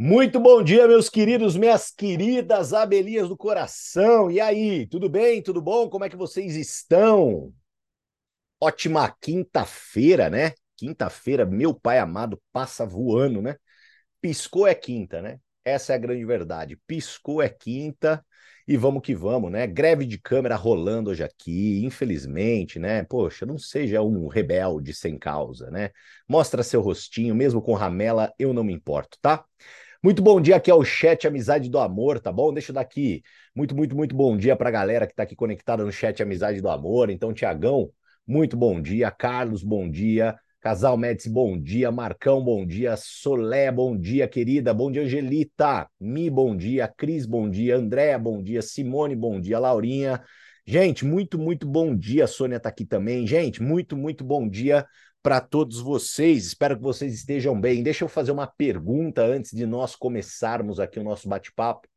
Muito bom dia, meus queridos, minhas queridas abelhinhas do coração. E aí, tudo bem? Tudo bom? Como é que vocês estão? Ótima quinta-feira, né? Quinta-feira, meu pai amado, passa voando, né? Piscou é quinta, né? Essa é a grande verdade. Piscou é quinta e vamos que vamos, né? Greve de câmera rolando hoje aqui, infelizmente, né? Poxa, não seja um rebelde sem causa, né? Mostra seu rostinho, mesmo com ramela, eu não me importo, tá? Muito bom dia aqui é o chat Amizade do Amor, tá bom? Deixa eu dar aqui muito, muito, muito bom dia pra galera que tá aqui conectada no chat Amizade do Amor. Então, Tiagão, muito bom dia. Carlos, bom dia. Casal Médici, bom dia. Marcão, bom dia. Solé, bom dia, querida. Bom dia, Angelita. Mi, bom dia. Cris, bom dia. Andréa, bom dia. Simone, bom dia. Laurinha. Gente, muito, muito bom dia. A Sônia tá aqui também. Gente, muito, muito bom dia para todos vocês. Espero que vocês estejam bem. Deixa eu fazer uma pergunta antes de nós começarmos aqui o nosso bate-papo.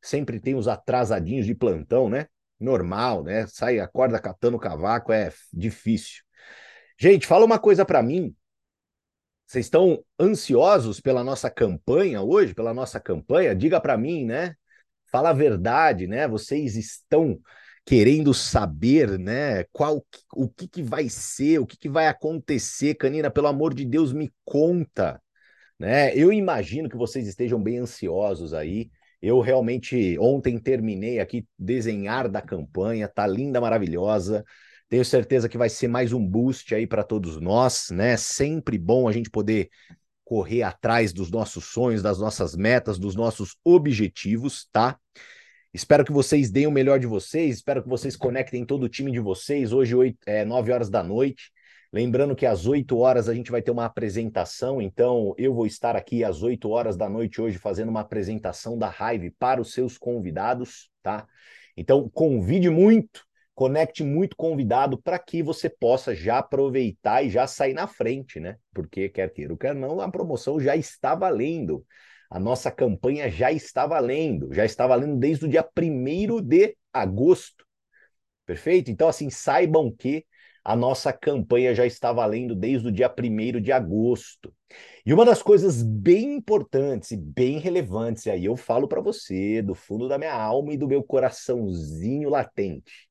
Sempre tem os atrasadinhos de plantão, né? Normal, né? Sai, acorda catando cavaco, é difícil. Gente, fala uma coisa para mim. Vocês estão ansiosos pela nossa campanha hoje, pela nossa campanha? Diga para mim, né? Fala a verdade, né? Vocês estão querendo saber, né, qual o que, que vai ser, o que, que vai acontecer, Canina, pelo amor de Deus, me conta, né? Eu imagino que vocês estejam bem ansiosos aí. Eu realmente ontem terminei aqui desenhar da campanha, tá linda, maravilhosa. Tenho certeza que vai ser mais um boost aí para todos nós, né? Sempre bom a gente poder correr atrás dos nossos sonhos, das nossas metas, dos nossos objetivos, tá? Espero que vocês deem o melhor de vocês, espero que vocês conectem todo o time de vocês. Hoje, 8, é, 9 horas da noite. Lembrando que às 8 horas a gente vai ter uma apresentação, então eu vou estar aqui às 8 horas da noite hoje fazendo uma apresentação da Hive para os seus convidados, tá? Então convide muito, conecte muito convidado para que você possa já aproveitar e já sair na frente, né? Porque quer queira ou quer não, a promoção já está valendo a nossa campanha já está valendo, já está valendo desde o dia 1 de agosto. Perfeito? Então, assim, saibam que a nossa campanha já está valendo desde o dia 1 de agosto. E uma das coisas bem importantes e bem relevantes, e aí eu falo para você, do fundo da minha alma e do meu coraçãozinho latente.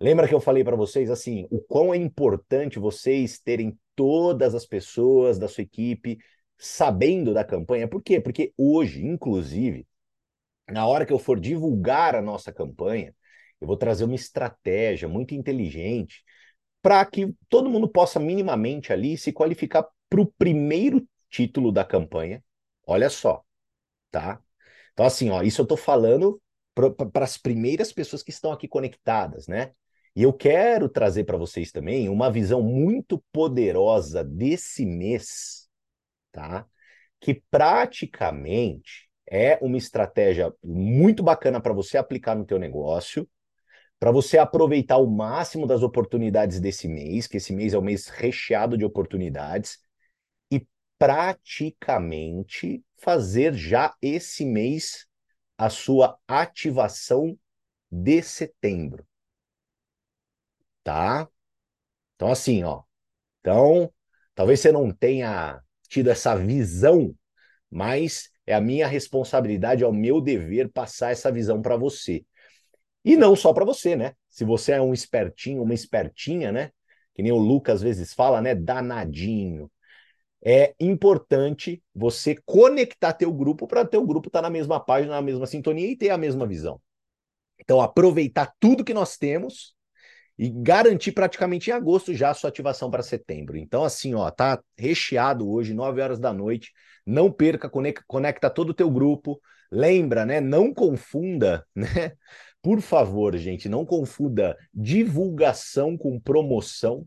Lembra que eu falei para vocês assim, o quão é importante vocês terem todas as pessoas da sua equipe sabendo da campanha. Por quê? Porque hoje, inclusive, na hora que eu for divulgar a nossa campanha, eu vou trazer uma estratégia muito inteligente para que todo mundo possa minimamente ali se qualificar para o primeiro título da campanha. Olha só, tá? Então, assim, ó, isso eu estou falando para as primeiras pessoas que estão aqui conectadas, né? E eu quero trazer para vocês também uma visão muito poderosa desse mês tá? Que praticamente é uma estratégia muito bacana para você aplicar no teu negócio, para você aproveitar o máximo das oportunidades desse mês, que esse mês é um mês recheado de oportunidades, e praticamente fazer já esse mês a sua ativação de setembro. Tá? Então, assim, ó. Então, talvez você não tenha tido essa visão, mas é a minha responsabilidade, é o meu dever passar essa visão para você. E não só para você, né? Se você é um espertinho, uma espertinha, né? Que nem o Lucas às vezes fala, né? Danadinho. É importante você conectar teu grupo para teu grupo estar tá na mesma página, na mesma sintonia e ter a mesma visão. Então, aproveitar tudo que nós temos e garantir praticamente em agosto já a sua ativação para setembro. Então, assim, ó, tá recheado hoje, 9 horas da noite. Não perca, conecta, conecta todo o teu grupo. Lembra, né? Não confunda, né? Por favor, gente, não confunda divulgação com promoção,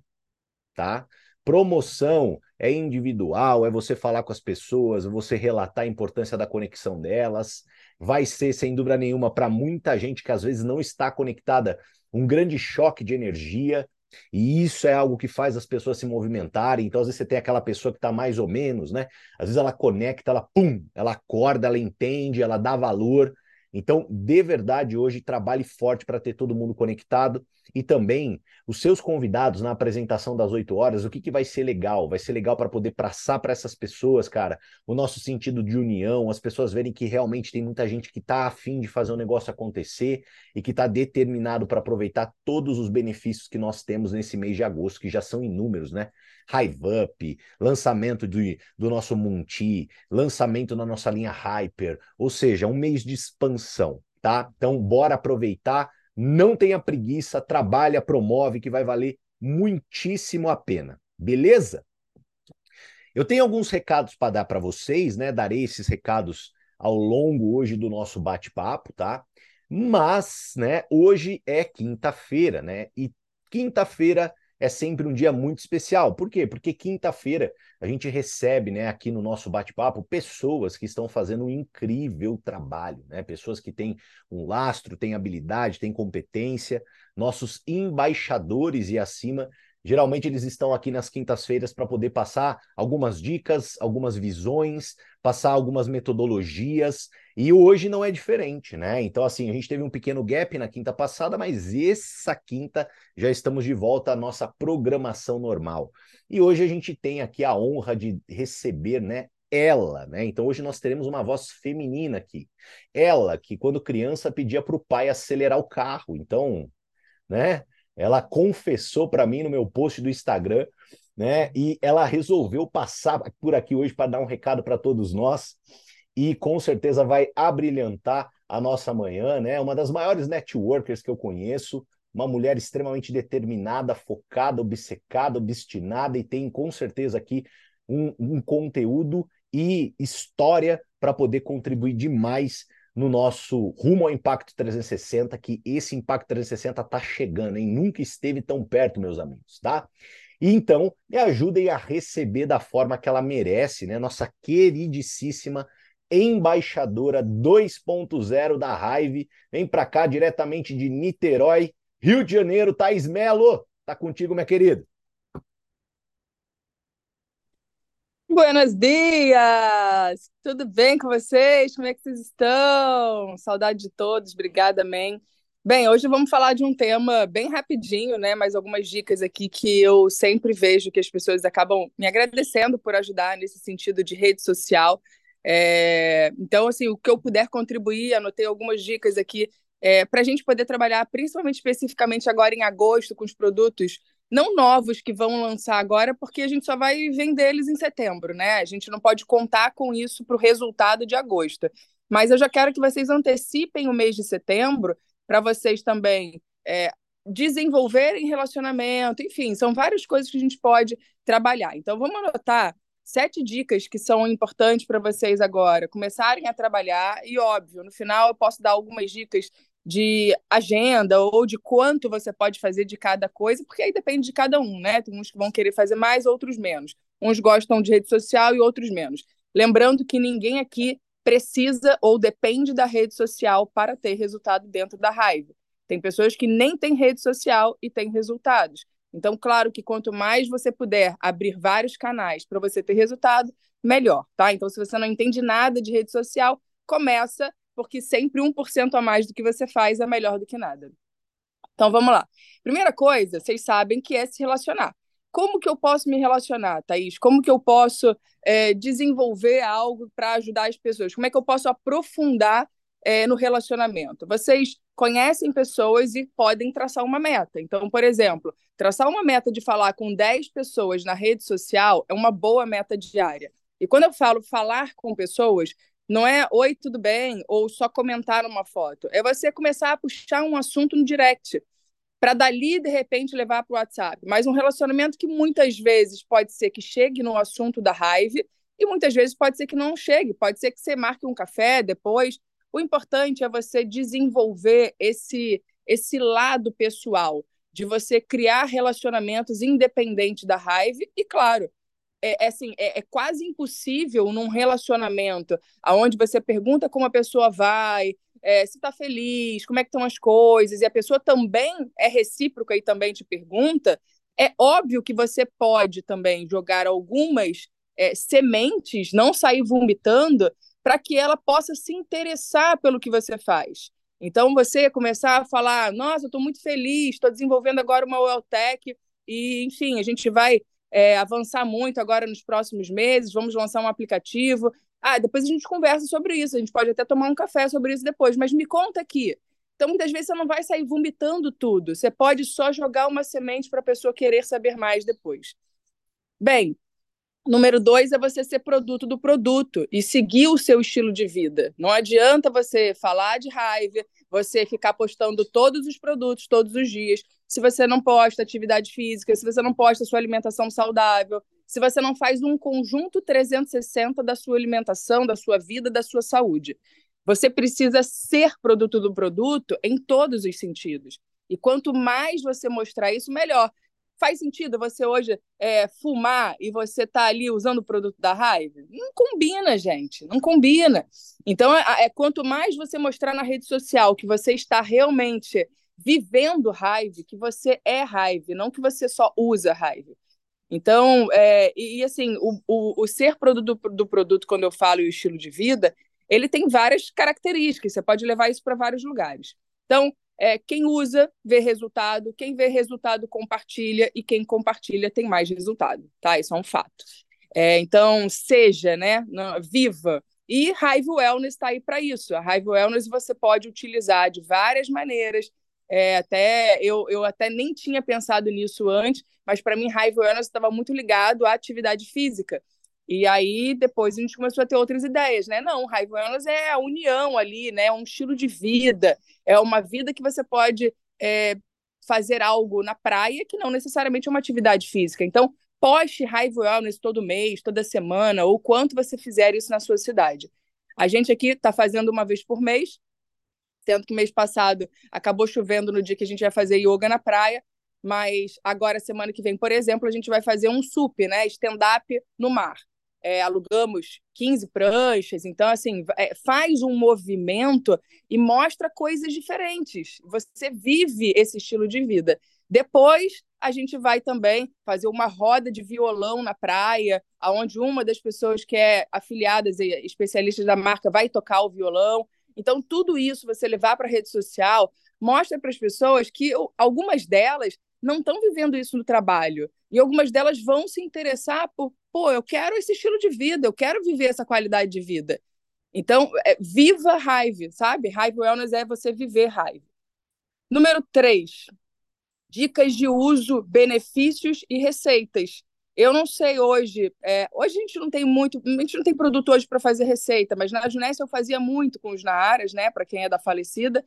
tá? Promoção é individual, é você falar com as pessoas, você relatar a importância da conexão delas. Vai ser, sem dúvida nenhuma, para muita gente que às vezes não está conectada, um grande choque de energia, e isso é algo que faz as pessoas se movimentarem. Então, às vezes, você tem aquela pessoa que está mais ou menos, né? Às vezes ela conecta, ela pum, ela acorda, ela entende, ela dá valor. Então, de verdade, hoje trabalhe forte para ter todo mundo conectado. E também os seus convidados na apresentação das 8 horas, o que, que vai ser legal? Vai ser legal para poder passar para essas pessoas, cara, o nosso sentido de união, as pessoas verem que realmente tem muita gente que está afim de fazer o um negócio acontecer e que está determinado para aproveitar todos os benefícios que nós temos nesse mês de agosto, que já são inúmeros, né? Hive Up, lançamento do, do nosso Munti, lançamento na nossa linha Hyper, ou seja, um mês de expansão, tá? Então, bora aproveitar não tenha preguiça, trabalha, promove, que vai valer muitíssimo a pena. Beleza? Eu tenho alguns recados para dar para vocês, né? Darei esses recados ao longo hoje do nosso bate-papo, tá? Mas, né, hoje é quinta-feira, né? E quinta-feira é sempre um dia muito especial. Por quê? Porque quinta-feira a gente recebe, né, aqui no nosso bate-papo, pessoas que estão fazendo um incrível trabalho, né? Pessoas que têm um lastro, têm habilidade, têm competência, nossos embaixadores e acima Geralmente eles estão aqui nas quintas-feiras para poder passar algumas dicas, algumas visões, passar algumas metodologias, e hoje não é diferente, né? Então, assim, a gente teve um pequeno gap na quinta passada, mas essa quinta já estamos de volta à nossa programação normal. E hoje a gente tem aqui a honra de receber, né, ela, né? Então hoje nós teremos uma voz feminina aqui. Ela que quando criança pedia para o pai acelerar o carro. Então, né? Ela confessou para mim no meu post do Instagram, né? E ela resolveu passar por aqui hoje para dar um recado para todos nós e com certeza vai abrilhantar a nossa manhã, né? Uma das maiores networkers que eu conheço, uma mulher extremamente determinada, focada, obcecada, obstinada e tem com certeza aqui um, um conteúdo e história para poder contribuir demais no nosso rumo ao Impacto 360, que esse Impacto 360 está chegando, hein? Nunca esteve tão perto, meus amigos, tá? E então, me ajudem a receber da forma que ela merece, né? Nossa queridíssima embaixadora 2.0 da Raive. Vem para cá diretamente de Niterói, Rio de Janeiro, Thaís Melo. Tá contigo, minha querida. Buenos dias! Tudo bem com vocês? Como é que vocês estão? Saudade de todos, obrigada, man. Bem, hoje vamos falar de um tema bem rapidinho, né? Mas algumas dicas aqui que eu sempre vejo que as pessoas acabam me agradecendo por ajudar nesse sentido de rede social. É... Então, assim, o que eu puder contribuir, anotei algumas dicas aqui é, para a gente poder trabalhar, principalmente especificamente agora em agosto, com os produtos não novos que vão lançar agora, porque a gente só vai vender eles em setembro, né? A gente não pode contar com isso para o resultado de agosto. Mas eu já quero que vocês antecipem o mês de setembro para vocês também é, desenvolverem relacionamento, enfim, são várias coisas que a gente pode trabalhar. Então, vamos anotar sete dicas que são importantes para vocês agora começarem a trabalhar. E, óbvio, no final eu posso dar algumas dicas de agenda ou de quanto você pode fazer de cada coisa, porque aí depende de cada um, né? Tem uns que vão querer fazer mais, outros menos. Uns gostam de rede social e outros menos. Lembrando que ninguém aqui precisa ou depende da rede social para ter resultado dentro da raiva. Tem pessoas que nem têm rede social e têm resultados. Então, claro que quanto mais você puder abrir vários canais para você ter resultado, melhor, tá? Então, se você não entende nada de rede social, começa porque sempre 1% a mais do que você faz é melhor do que nada. Então vamos lá. Primeira coisa, vocês sabem que é se relacionar. Como que eu posso me relacionar, Thaís? Como que eu posso é, desenvolver algo para ajudar as pessoas? Como é que eu posso aprofundar é, no relacionamento? Vocês conhecem pessoas e podem traçar uma meta. Então, por exemplo, traçar uma meta de falar com 10 pessoas na rede social é uma boa meta diária. E quando eu falo falar com pessoas, não é oi, tudo bem? Ou só comentar uma foto. É você começar a puxar um assunto no direct. Para dali, de repente, levar para o WhatsApp. Mas um relacionamento que muitas vezes pode ser que chegue no assunto da raiva e muitas vezes pode ser que não chegue. Pode ser que você marque um café depois. O importante é você desenvolver esse, esse lado pessoal, de você criar relacionamentos independente da raiva e, claro, é, é, assim, é, é, quase impossível num relacionamento aonde você pergunta como a pessoa vai, é, se está feliz, como é que estão as coisas, e a pessoa também é recíproca e também te pergunta, é óbvio que você pode também jogar algumas é, sementes, não sair vomitando, para que ela possa se interessar pelo que você faz. Então, você começar a falar, nossa, eu estou muito feliz, estou desenvolvendo agora uma Welltech, e, enfim, a gente vai é, avançar muito agora nos próximos meses, vamos lançar um aplicativo. Ah, depois a gente conversa sobre isso, a gente pode até tomar um café sobre isso depois, mas me conta aqui. Então, muitas vezes você não vai sair vomitando tudo, você pode só jogar uma semente para a pessoa querer saber mais depois. Bem, Número dois é você ser produto do produto e seguir o seu estilo de vida. Não adianta você falar de raiva, você ficar postando todos os produtos todos os dias, se você não posta atividade física, se você não posta sua alimentação saudável, se você não faz um conjunto 360 da sua alimentação, da sua vida, da sua saúde. Você precisa ser produto do produto em todos os sentidos. E quanto mais você mostrar isso, melhor. Faz sentido você hoje é, fumar e você tá ali usando o produto da raiva? Não combina, gente, não combina. Então, é, é quanto mais você mostrar na rede social que você está realmente vivendo raiva, que você é raiva, não que você só usa raiva. Então, é, e, e, assim, o, o, o, ser produto do, produto, quando eu falo o estilo de vida, ele tem várias características, você pode levar isso para vários lugares. Então, é, quem usa vê resultado, quem vê resultado compartilha e quem compartilha tem mais resultado, tá? Isso é um fato. É, então, seja, né, viva. E Hive Wellness está aí para isso. A Hive Wellness você pode utilizar de várias maneiras. É, até eu, eu até nem tinha pensado nisso antes, mas para mim Hive Wellness estava muito ligado à atividade física. E aí depois a gente começou a ter outras ideias, né? Não, Hive Wellness é a união ali, né? É um estilo de vida, é uma vida que você pode é, fazer algo na praia que não necessariamente é uma atividade física. Então, poste Hive Wellness todo mês, toda semana, ou quanto você fizer isso na sua cidade. A gente aqui está fazendo uma vez por mês, sendo que mês passado acabou chovendo no dia que a gente vai fazer yoga na praia, mas agora, semana que vem, por exemplo, a gente vai fazer um SUP, né? Stand-up no mar é, alugamos 15 pranchas. Então, assim, é, faz um movimento e mostra coisas diferentes. Você vive esse estilo de vida. Depois, a gente vai também fazer uma roda de violão na praia, onde uma das pessoas que é afiliada e especialistas da marca vai tocar o violão. Então, tudo isso você levar para a rede social mostra para as pessoas que algumas delas não estão vivendo isso no trabalho. E algumas delas vão se interessar por, pô, eu quero esse estilo de vida, eu quero viver essa qualidade de vida. Então, é, viva raiva, sabe? Raiva Wellness é você viver raiva. Número três, dicas de uso, benefícios e receitas. Eu não sei hoje, é, hoje a gente não tem muito, a gente não tem produto hoje para fazer receita, mas na Junessa eu fazia muito com os Naaras, né, para quem é da falecida,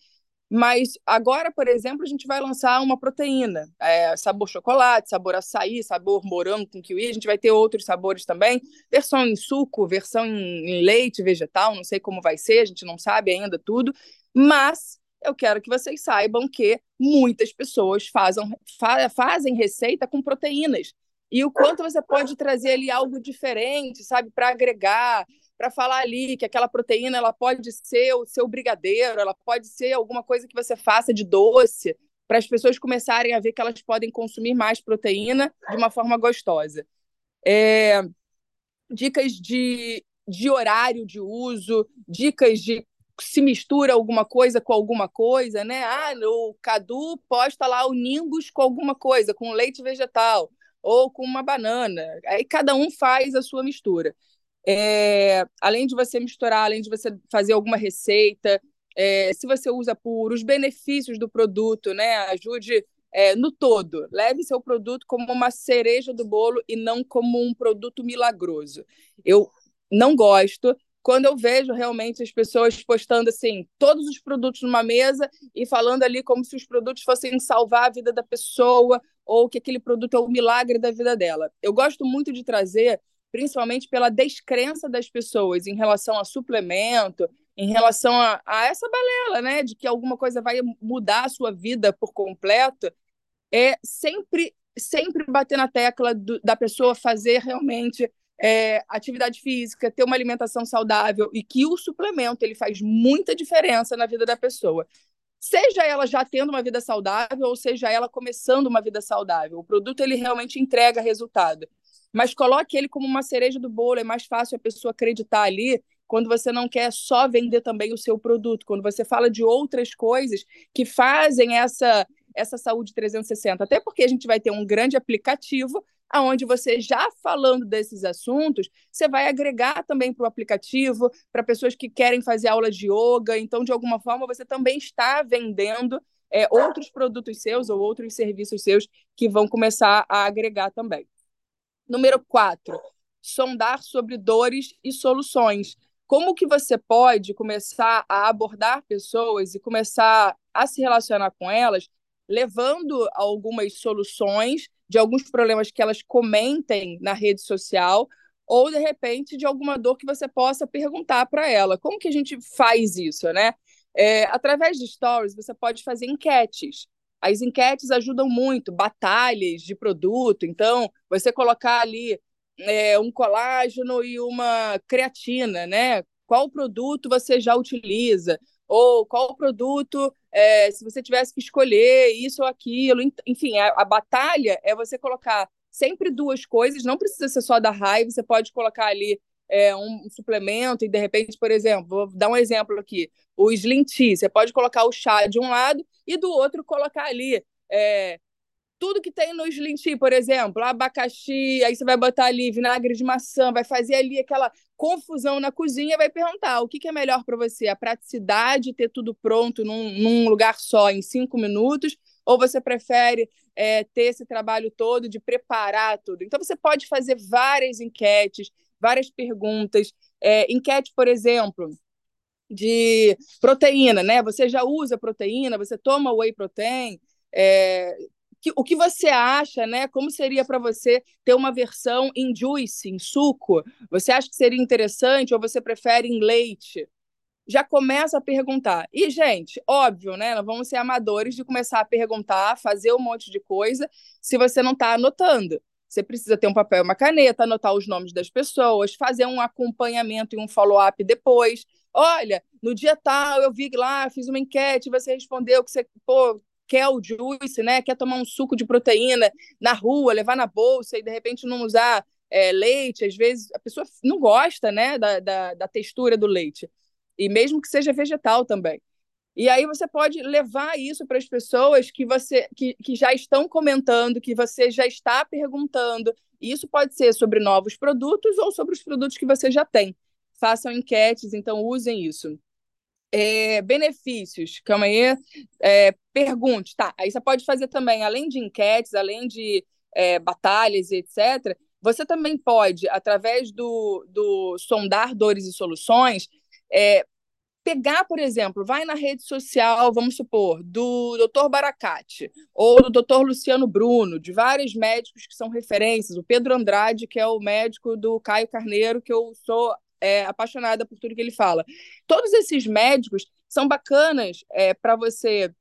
mas agora, por exemplo, a gente vai lançar uma proteína, é, sabor chocolate, sabor açaí, sabor morango com kiwi. A gente vai ter outros sabores também, versão em suco, versão em, em leite vegetal, não sei como vai ser, a gente não sabe ainda tudo. Mas eu quero que vocês saibam que muitas pessoas fazem, fa fazem receita com proteínas. E o quanto você pode trazer ali algo diferente, sabe, para agregar, para falar ali que aquela proteína ela pode ser o seu brigadeiro, ela pode ser alguma coisa que você faça de doce, para as pessoas começarem a ver que elas podem consumir mais proteína de uma forma gostosa. É, dicas de, de horário de uso, dicas de se mistura alguma coisa com alguma coisa, né? Ah, o Cadu posta lá o Ningus com alguma coisa, com leite vegetal ou com uma banana. Aí cada um faz a sua mistura. É, além de você misturar, além de você fazer alguma receita, é, se você usa puro, os benefícios do produto, né? Ajude é, no todo. Leve seu produto como uma cereja do bolo e não como um produto milagroso. Eu não gosto quando eu vejo realmente as pessoas postando assim todos os produtos numa mesa e falando ali como se os produtos fossem salvar a vida da pessoa ou que aquele produto é o milagre da vida dela. Eu gosto muito de trazer principalmente pela descrença das pessoas em relação a suplemento, em relação a, a, essa balela, né, de que alguma coisa vai mudar a sua vida por completo, é sempre sempre bater na tecla do, da pessoa fazer realmente é, atividade física, ter uma alimentação saudável e que o suplemento ele faz muita diferença na vida da pessoa. Seja ela já tendo uma vida saudável ou seja ela começando uma vida saudável, o produto ele realmente entrega resultado mas coloque ele como uma cereja do bolo, é mais fácil a pessoa acreditar ali quando você não quer só vender também o seu produto, quando você fala de outras coisas que fazem essa essa saúde 360, até porque a gente vai ter um grande aplicativo aonde você já falando desses assuntos, você vai agregar também para o aplicativo, para pessoas que querem fazer aulas de yoga, então de alguma forma você também está vendendo é, outros produtos seus ou outros serviços seus que vão começar a agregar também. Número quatro, sondar sobre dores e soluções. Como que você pode começar a abordar pessoas e começar a se relacionar com elas, levando algumas soluções de alguns problemas que elas comentem na rede social, ou de repente de alguma dor que você possa perguntar para ela. Como que a gente faz isso, né? É, através de stories, você pode fazer enquetes. As enquetes ajudam muito, batalhas de produto. Então, você colocar ali é, um colágeno e uma creatina, né? Qual produto você já utiliza? Ou qual produto, é, se você tivesse que escolher isso ou aquilo. Enfim, a, a batalha é você colocar sempre duas coisas, não precisa ser só da raiva, você pode colocar ali é, um, suplemento e de repente, por exemplo, vou dar um exemplo aqui, o Slim Tea, você pode colocar o chá de um lado e do outro colocar ali é, tudo que tem no Slim Tea, por exemplo, abacaxi, aí você vai botar ali vinagre de maçã, vai fazer ali aquela confusão na cozinha, vai perguntar o que, que é melhor para você, a praticidade, ter tudo pronto num, num, lugar só em cinco minutos, ou você prefere é, ter esse trabalho todo de preparar tudo? Então você pode fazer várias enquetes, várias perguntas, é, enquete, por exemplo, de proteína, né? Você já usa proteína, você toma whey protein, é, que, o que você acha, né? Como seria para você ter uma versão em juice, em suco? Você acha que seria interessante ou você prefere em leite? Já começa a perguntar. E, gente, óbvio, né? Nós vamos ser amadores de começar a perguntar, fazer um monte de coisa, se você não está anotando. Você precisa ter um papel e uma caneta, anotar os nomes das pessoas, fazer um acompanhamento e um follow-up depois. Olha, no dia tal eu vi lá, fiz uma enquete, você respondeu que você pô, quer o juice, né? Quer tomar um suco de proteína na rua, levar na bolsa e de repente não usar é, leite. Às vezes a pessoa não gosta, né, da, da, da textura do leite. E mesmo que seja vegetal também. E aí você pode levar isso para as pessoas que você que, que já estão comentando, que você já está perguntando. E isso pode ser sobre novos produtos ou sobre os produtos que você já tem. Façam enquetes, então usem isso. É, benefícios, calma aí, é, pergunte, tá? Aí você pode fazer também, além de enquetes, além de é, batalhas, etc., você também pode, através do, do sondar dores e soluções, é, pegar, por exemplo, vai na rede social, vamos supor, do Dr. Baracate ou do Dr. Luciano Bruno, de vários médicos que são referências, o Pedro Andrade, que é o médico do Caio Carneiro, que eu sou é, apaixonada por tudo que ele fala. Todos esses médicos são bacanas é, para você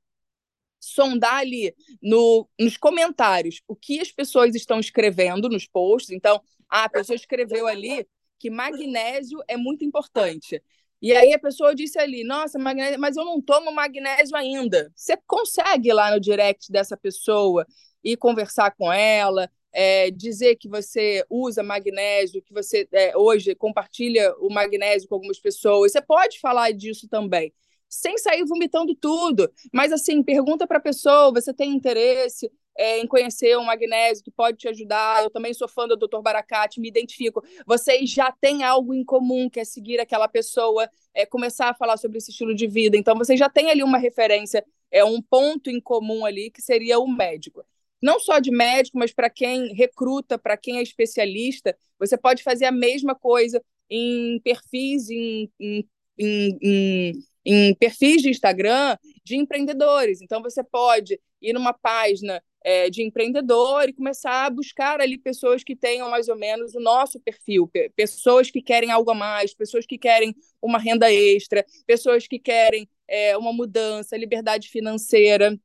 sondar ali no, nos comentários o que as pessoas estão escrevendo nos posts. Então, ah, a pessoa escreveu ali que magnésio é muito importante. E aí a pessoa disse ali, nossa, magnésio, mas eu não tomo magnésio ainda. Você consegue ir lá no direct dessa pessoa e conversar com ela, é, dizer que você usa magnésio, que você é, hoje compartilha o magnésio com algumas pessoas. Você pode falar disso também, sem sair vomitando tudo. Mas, assim, pergunta para a pessoa: você tem interesse é, em conhecer o magnésio que pode te ajudar? Eu também sou fã do Dr. Baracate, me identifico. Vocês já têm algo em comum, que é seguir aquela pessoa, é, começar a falar sobre esse estilo de vida. Então, vocês já têm ali uma referência, é um ponto em comum ali, que seria o médico não só de médico, mas para quem recruta, para quem é especialista, você pode fazer a mesma coisa em perfis, em, em, em, em perfis de Instagram de empreendedores. Então, você pode ir numa página é, de empreendedor e começar a buscar ali pessoas que tenham mais ou menos o nosso perfil, pessoas que querem algo a mais, pessoas que querem uma renda extra, pessoas que querem é, uma mudança, liberdade financeira.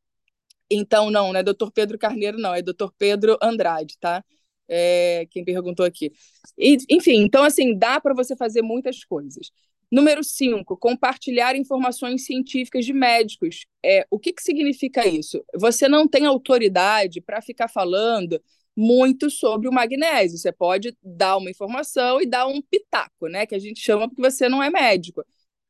Então, não, não é doutor Pedro Carneiro, não, é doutor Pedro Andrade, tá? É, quem perguntou aqui. E, enfim, então, assim, dá para você fazer muitas coisas. Número 5, compartilhar informações científicas de médicos. É, o que, que significa isso? Você não tem autoridade para ficar falando muito sobre o magnésio. Você pode dar uma informação e dar um pitaco, né? Que a gente chama porque você não é médico.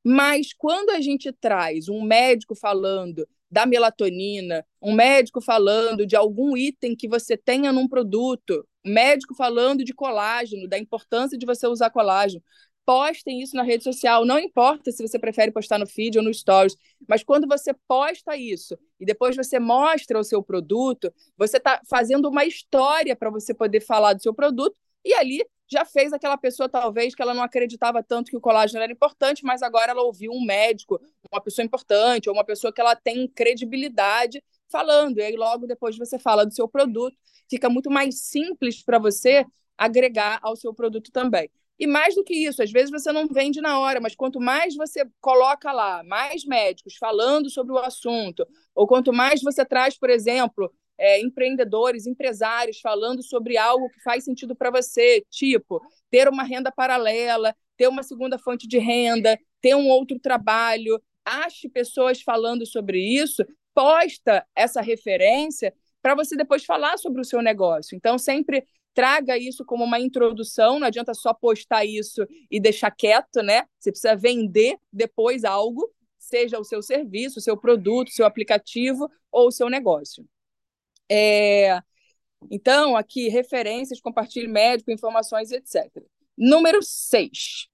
Mas quando a gente traz um médico falando da melatonina, um médico falando de algum item que você tenha num produto, médico falando de colágeno, da importância de você usar colágeno, postem isso na rede social. Não importa se você prefere postar no feed ou no stories, mas quando você posta isso e depois você mostra o seu produto, você está fazendo uma história para você poder falar do seu produto e ali já fez aquela pessoa, talvez, que ela não acreditava tanto que o colágeno era importante, mas agora ela ouviu um médico, uma pessoa importante, ou uma pessoa que ela tem credibilidade falando. E aí, logo depois, você fala do seu produto, fica muito mais simples para você agregar ao seu produto também. E mais do que isso, às vezes você não vende na hora, mas quanto mais você coloca lá, mais médicos falando sobre o assunto, ou quanto mais você traz, por exemplo, é, empreendedores, empresários falando sobre algo que faz sentido para você, tipo ter uma renda paralela, ter uma segunda fonte de renda, ter um outro trabalho. Ache pessoas falando sobre isso, posta essa referência para você depois falar sobre o seu negócio. Então, sempre traga isso como uma introdução, não adianta só postar isso e deixar quieto, né? Você precisa vender depois algo, seja o seu serviço, o seu produto, o seu aplicativo ou o seu negócio. É... Então, aqui, referências, compartilhe médico, informações, etc. Número 6.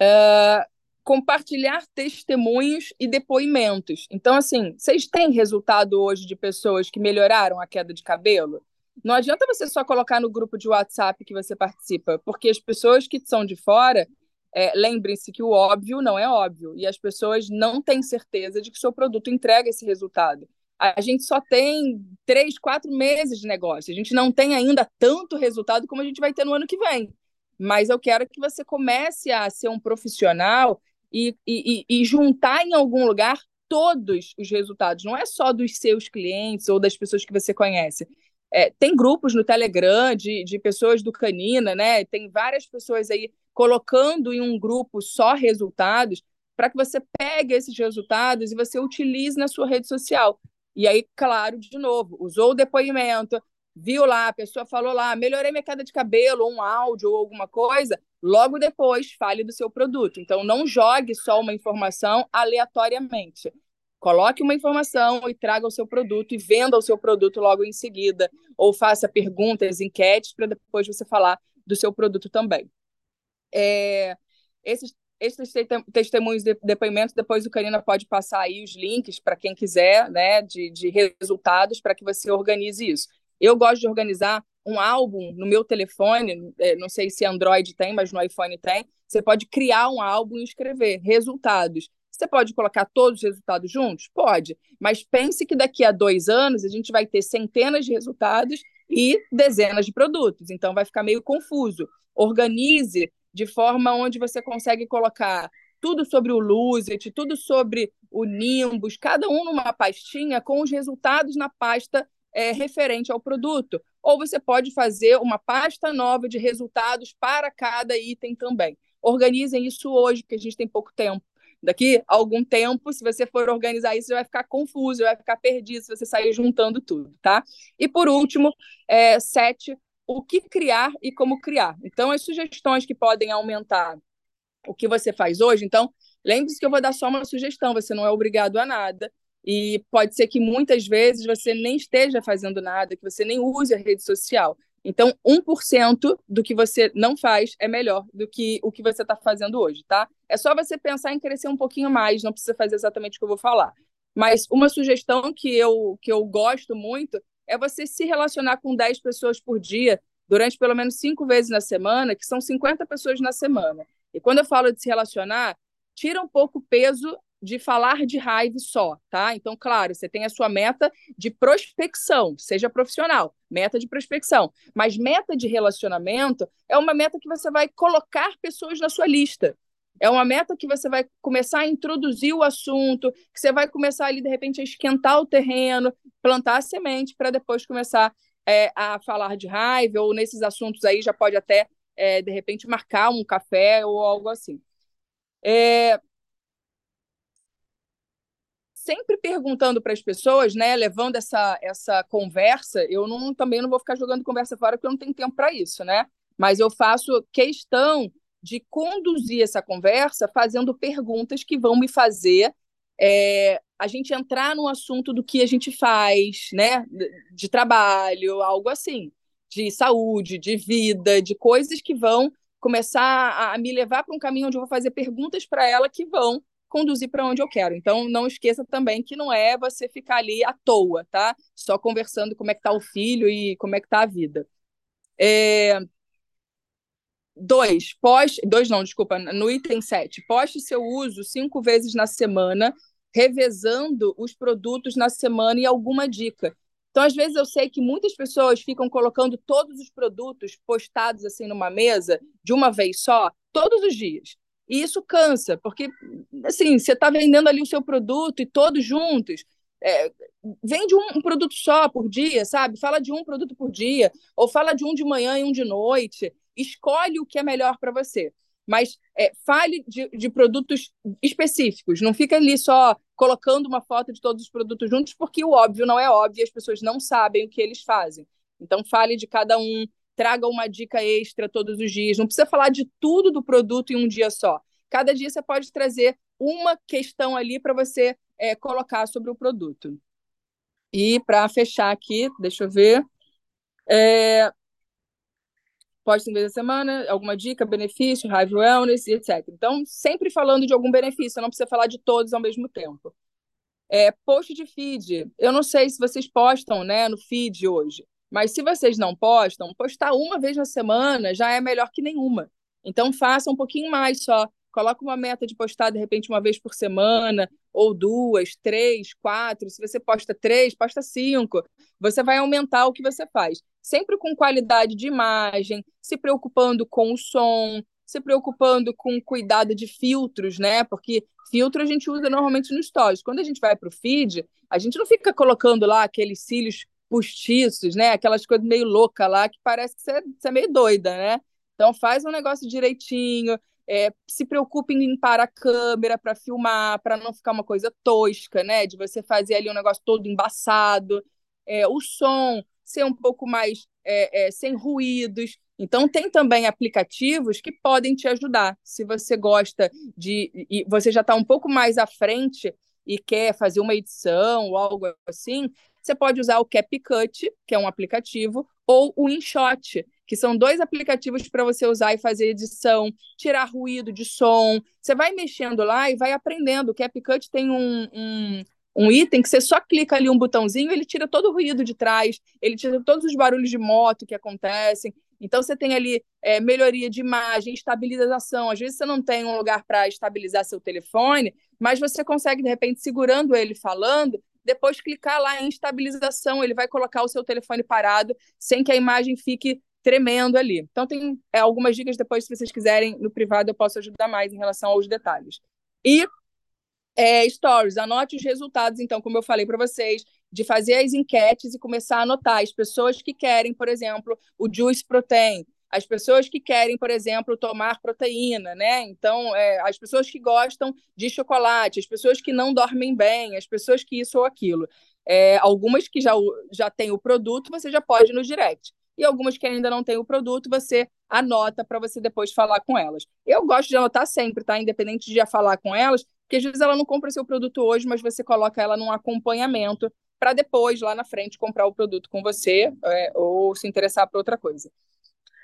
Uh, é, compartilhar testemunhos e depoimentos. Então, assim, vocês têm resultado hoje de pessoas que melhoraram a queda de cabelo? Não adianta você só colocar no grupo de WhatsApp que você participa, porque as pessoas que são de fora, é, lembrem-se que o óbvio não é óbvio, e as pessoas não têm certeza de que seu produto entrega esse resultado. A gente só tem três, quatro meses de negócio, a gente não tem ainda tanto resultado como a gente vai ter no ano que vem. Mas eu quero que você comece a ser um profissional e, e, e juntar em algum lugar todos os resultados, não é só dos seus clientes ou das pessoas que você conhece. É, tem grupos no Telegram de, de pessoas do Canina, né? Tem várias pessoas aí colocando em um grupo só resultados para que você pegue esses resultados e você utilize na sua rede social. E aí, claro, de novo, usou o depoimento, viu lá, a pessoa falou lá, melhorei minha queda de cabelo, um áudio ou alguma coisa, logo depois fale do seu produto. Então, não jogue só uma informação aleatoriamente. Coloque uma informação e traga o seu produto e venda o seu produto logo em seguida, ou faça perguntas, enquetes, para depois você falar do seu produto também. É, esses, esses testemunhos de depoimentos, depois o Karina pode passar aí os links para quem quiser, né, de, de resultados, para que você organize isso. Eu gosto de organizar um álbum no meu telefone, é, não sei se Android tem, mas no iPhone tem. Você pode criar um álbum e escrever resultados você pode colocar todos os resultados juntos? Pode, mas pense que daqui a dois anos a gente vai ter centenas de resultados e dezenas de produtos, então vai ficar meio confuso. Organize de forma onde você consegue colocar tudo sobre o Luzet, tudo sobre o Nimbus, cada um numa pastinha com os resultados na pasta é, referente ao produto. Ou você pode fazer uma pasta nova de resultados para cada item também. Organizem isso hoje, porque a gente tem pouco tempo. Daqui a algum tempo, se você for organizar isso, você vai ficar confuso, vai ficar perdido se você sair juntando tudo, tá? E por último, é, sete, o que criar e como criar. Então, as sugestões que podem aumentar o que você faz hoje. Então, lembre-se que eu vou dar só uma sugestão, você não é obrigado a nada. E pode ser que muitas vezes você nem esteja fazendo nada, que você nem use a rede social. Então, 1% do que você não faz é melhor do que o que você está fazendo hoje, tá? É só você pensar em crescer um pouquinho mais, não precisa fazer exatamente o que eu vou falar. Mas uma sugestão que eu, que eu gosto muito é você se relacionar com 10 pessoas por dia, durante pelo menos cinco vezes na semana, que são 50 pessoas na semana. E quando eu falo de se relacionar, tira um pouco o peso de falar de raiva só, tá? Então, claro, você tem a sua meta de prospecção, seja profissional, meta de prospecção. Mas meta de relacionamento é uma meta que você vai colocar pessoas na sua lista. É uma meta que você vai começar a introduzir o assunto, que você vai começar ali, de repente, a esquentar o terreno, plantar a semente para depois começar é, a falar de raiva, ou nesses assuntos aí já pode até, é, de repente, marcar um café ou algo assim. É, sempre perguntando para as pessoas, né, levando essa, essa conversa. Eu não, também não vou ficar jogando conversa fora, porque eu não tenho tempo para isso, né? Mas eu faço questão de conduzir essa conversa fazendo perguntas que vão me fazer é, a gente entrar no assunto do que a gente faz, né? De trabalho, algo assim, de saúde, de vida, de coisas que vão começar a, me levar para um caminho onde eu vou fazer perguntas para ela que vão conduzir para onde eu quero. Então, não esqueça também que não é você ficar ali à toa, tá? Só conversando como é que tá o filho e como é que tá a vida. É... Dois, poste. Dois não, desculpa, no item 7. Poste seu uso cinco vezes na semana, revezando os produtos na semana e alguma dica. Então, às vezes, eu sei que muitas pessoas ficam colocando todos os produtos postados assim numa mesa de uma vez só, todos os dias. E isso cansa, porque assim, você está vendendo ali o seu produto e todos juntos. É, vende um, um, produto só por dia, sabe? Fala de um produto por dia, ou fala de um de manhã e um de noite. Escolhe o que é melhor para você. Mas é, fale de, de produtos específicos. Não fica ali só colocando uma foto de todos os produtos juntos, porque o óbvio não é óbvio e as pessoas não sabem o que eles fazem. Então, fale de cada um, traga uma dica extra todos os dias. Não precisa falar de tudo do produto em um dia só. Cada dia você pode trazer uma questão ali para você é, colocar sobre o produto. E para fechar aqui, deixa eu ver. É, pode ser vez da semana, alguma dica, benefício, Hive Wellness e etc. Então, sempre falando de algum benefício, não precisa falar de todos ao mesmo tempo. É, post de feed. Eu não sei se vocês postam né, no feed hoje. Mas se vocês não postam, postar uma vez na semana já é melhor que nenhuma. Então faça um pouquinho mais só. Coloca uma meta de postar de repente uma vez por semana, ou duas, três, quatro. Se você posta três, posta cinco. Você vai aumentar o que você faz. Sempre com qualidade de imagem, se preocupando com o som, se preocupando com cuidado de filtros, né? Porque filtro a gente usa normalmente no stories. Quando a gente vai para o feed, a gente não fica colocando lá aqueles cílios postiços, né? Aquelas coisas meio louca lá que parece que você, você é meio doida, né? Então faz um negócio direitinho, é, se preocupe em limpar a câmera para filmar, para não ficar uma coisa tosca, né? De você fazer ali um negócio todo embaçado, é, o som ser um pouco mais é, é sem ruídos. Então tem também aplicativos que podem te ajudar. Se você gosta de e você já está um pouco mais à frente e quer fazer uma edição ou algo assim, você pode usar o CapCut, que é um aplicativo, ou o InShot, que são dois aplicativos para você usar e fazer edição, tirar ruído de som. Você vai mexendo lá e vai aprendendo. O CapCut tem um, um, um item que você só clica ali um botãozinho, ele tira todo o ruído de trás, ele tira todos os barulhos de moto que acontecem. Então você tem ali é, melhoria de imagem, estabilização. Às vezes você não tem um lugar para estabilizar seu telefone, mas você consegue, de repente, segurando ele falando, depois clicar lá em estabilização, ele vai colocar o seu telefone parado sem que a imagem fique tremendo ali. Então tem é, algumas dicas depois, se vocês quiserem, no privado eu posso ajudar mais em relação aos detalhes. E é, stories, anote os resultados, então, como eu falei para vocês, de fazer as enquetes e começar a anotar as pessoas que querem, por exemplo, o Juice Protein, as pessoas que querem, por exemplo, tomar proteína, né? Então, é, as pessoas que gostam de chocolate, as pessoas que não dormem bem, as pessoas que isso ou aquilo. É, algumas que já, já têm o produto, você já pode ir no direct. E algumas que ainda não têm o produto, você anota para você depois falar com elas. Eu gosto de anotar sempre, tá? Independente de já falar com elas, porque às vezes ela não compra seu produto hoje, mas você coloca ela num acompanhamento para depois, lá na frente, comprar o produto com você é, ou se interessar por outra coisa.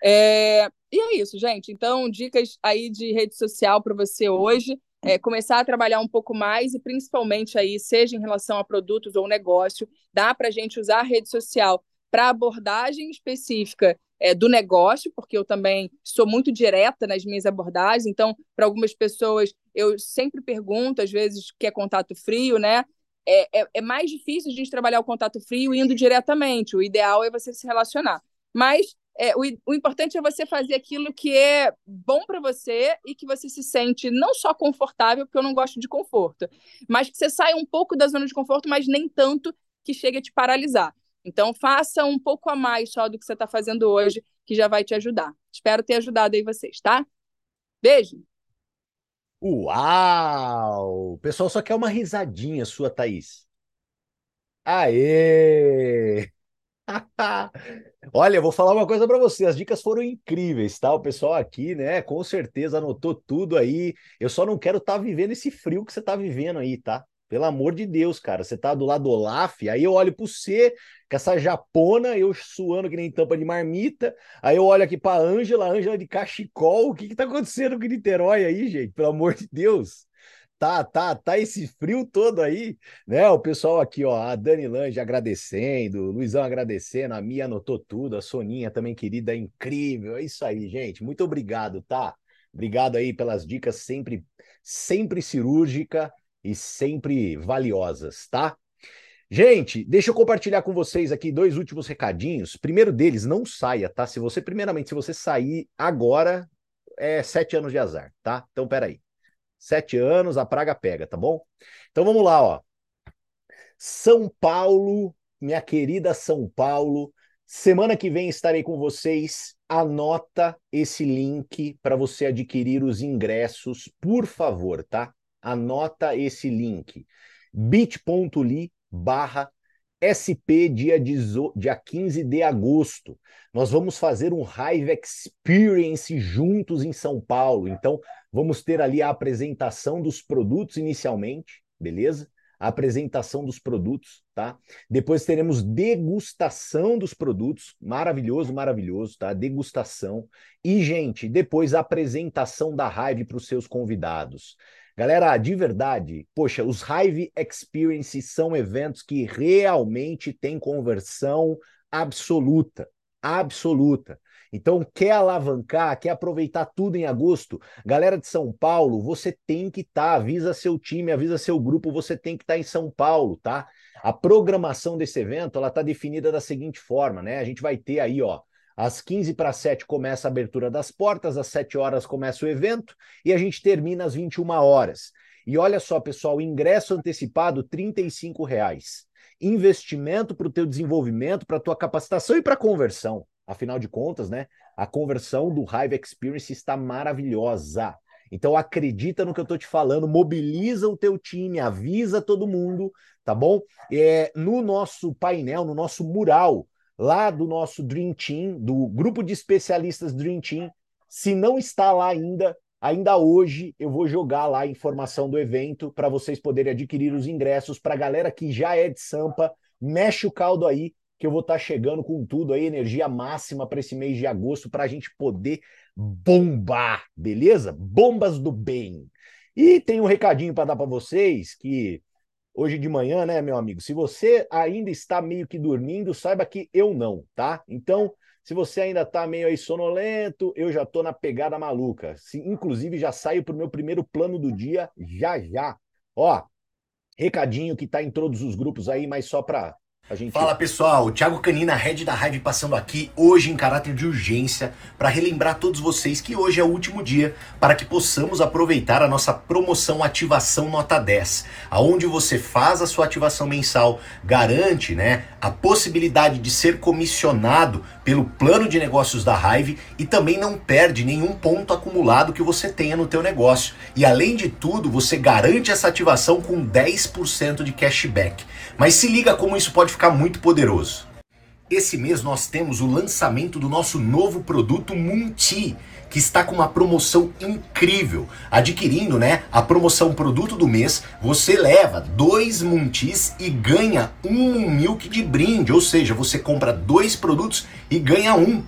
É, e é isso, gente. Então, dicas aí de rede social para você hoje. É, começar a trabalhar um pouco mais e principalmente aí, seja em relação a produtos ou negócio, dá para a gente usar a rede social para abordagem específica é, do negócio, porque eu também sou muito direta nas minhas abordagens, então, para algumas pessoas, eu sempre pergunto, às vezes, que é contato frio, né? É, é, é mais difícil a gente trabalhar o contato frio indo diretamente, o ideal é você se relacionar. Mas é, o, o, importante é você fazer aquilo que é bom para você e que você se sente não só confortável, porque eu não gosto de conforto, mas que você saia um pouco da zona de conforto, mas nem tanto que chegue a te paralisar. Então, faça um pouco a mais só do que você está fazendo hoje, que já vai te ajudar. Espero ter ajudado aí vocês, tá? Beijo! Uau! O pessoal só quer uma risadinha sua, Thaís. Aê! Olha, eu vou falar uma coisa para você. As dicas foram incríveis, tá? O pessoal aqui, né, com certeza anotou tudo aí. Eu só não quero estar tá vivendo esse frio que você está vivendo aí, tá? Pelo amor de Deus, cara. Você tá do lado do Olaf, aí eu olho para você, com essa japona, eu suando que nem tampa de marmita. Aí eu olho aqui para Ângela, Ângela de cachecol. O que que tá acontecendo com Niterói aí, gente? Pelo amor de Deus tá, tá, tá esse frio todo aí, né? O pessoal aqui, ó, a Dani Lange agradecendo, o Luizão agradecendo, a Mia anotou tudo, a Soninha também querida, é incrível. É isso aí, gente. Muito obrigado, tá? Obrigado aí pelas dicas sempre sempre cirúrgica e sempre valiosas, tá? Gente, deixa eu compartilhar com vocês aqui dois últimos recadinhos. Primeiro deles, não saia, tá? Se você, primeiramente, se você sair agora, é sete anos de azar, tá? Então, peraí. Sete anos, a praga pega, tá bom? Então vamos lá, ó. São Paulo, minha querida São Paulo. Semana que vem estarei com vocês. Anota esse link para você adquirir os ingressos, por favor, tá? Anota esse link. bit.ly barra SP dia, dia 15 de agosto. Nós vamos fazer um Hive Experience juntos em São Paulo. Então, vamos ter ali a apresentação dos produtos inicialmente, beleza? A apresentação dos produtos, tá? Depois teremos degustação dos produtos, maravilhoso, maravilhoso, tá? Degustação. E, gente, depois a apresentação da Hive para os seus convidados. Galera, de verdade, poxa, os Hive Experience são eventos que realmente têm conversão absoluta, absoluta. Então, quer alavancar, quer aproveitar tudo em agosto? Galera de São Paulo, você tem que estar, tá, avisa seu time, avisa seu grupo, você tem que estar tá em São Paulo, tá? A programação desse evento, ela está definida da seguinte forma, né? A gente vai ter aí, ó, às 15 para 7 começa a abertura das portas, às 7 horas começa o evento e a gente termina às 21 horas. E olha só, pessoal, ingresso antecipado R$ reais. Investimento para o teu desenvolvimento, para a tua capacitação e para a conversão. Afinal de contas, né? A conversão do Hive Experience está maravilhosa. Então acredita no que eu estou te falando, mobiliza o teu time, avisa todo mundo, tá bom? É, no nosso painel, no nosso mural, lá do nosso Dream Team, do grupo de especialistas Dream Team. Se não está lá ainda, ainda hoje eu vou jogar lá a informação do evento para vocês poderem adquirir os ingressos para a galera que já é de Sampa. Mexe o caldo aí, que eu vou estar tá chegando com tudo aí, energia máxima para esse mês de agosto, para a gente poder bombar, beleza? Bombas do bem. E tem um recadinho para dar para vocês que hoje de manhã, né, meu amigo? Se você ainda está meio que dormindo, saiba que eu não, tá? Então, se você ainda está meio aí sonolento, eu já estou na pegada maluca. Se, inclusive, já saio para o meu primeiro plano do dia já já. Ó, recadinho que está em todos os grupos aí, mas só para Gente... Fala pessoal, Thiago Canina, Head da Hive, passando aqui hoje em caráter de urgência para relembrar todos vocês que hoje é o último dia para que possamos aproveitar a nossa promoção Ativação Nota 10, aonde você faz a sua ativação mensal, garante né, a possibilidade de ser comissionado pelo plano de negócios da Hive e também não perde nenhum ponto acumulado que você tenha no teu negócio. E além de tudo, você garante essa ativação com 10% de cashback. Mas se liga como isso pode ficar muito poderoso. Esse mês nós temos o lançamento do nosso novo produto Munti, que está com uma promoção incrível. Adquirindo, né, a promoção produto do mês, você leva dois Muntis e ganha um milk de brinde, ou seja, você compra dois produtos e ganha um.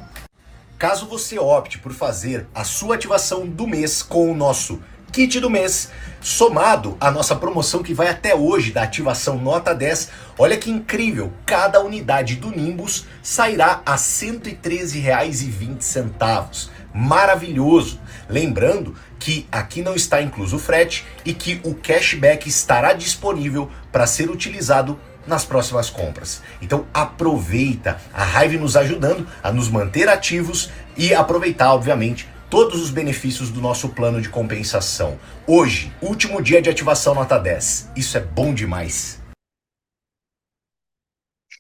Caso você opte por fazer a sua ativação do mês com o nosso kit do mês, somado à nossa promoção que vai até hoje da ativação nota 10. Olha que incrível, cada unidade do Nimbus sairá a R$ 113,20. Maravilhoso. Lembrando que aqui não está incluso o frete e que o cashback estará disponível para ser utilizado nas próximas compras. Então aproveita a Hive nos ajudando a nos manter ativos e aproveitar, obviamente, todos os benefícios do nosso plano de compensação. Hoje, último dia de ativação nota 10. Isso é bom demais.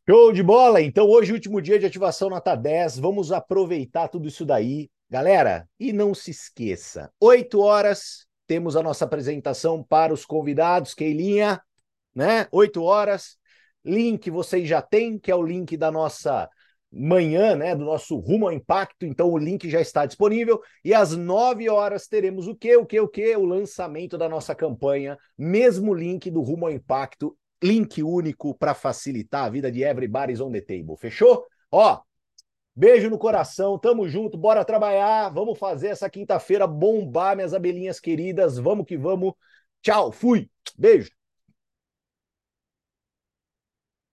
Show de bola! Então, hoje, último dia de ativação nota 10. Vamos aproveitar tudo isso daí. Galera, e não se esqueça: 8 horas temos a nossa apresentação para os convidados, Keilinha, né? 8 horas. Link vocês já têm, que é o link da nossa manhã, né, do nosso Rumo ao Impacto, então o link já está disponível. E às 9 horas teremos o quê? O quê? O quê? O lançamento da nossa campanha, mesmo link do Rumo ao Impacto, link único para facilitar a vida de everybody's on the table. Fechou? Ó, beijo no coração, tamo junto, bora trabalhar, vamos fazer essa quinta-feira bombar, minhas abelhinhas queridas, vamos que vamos. Tchau, fui, beijo.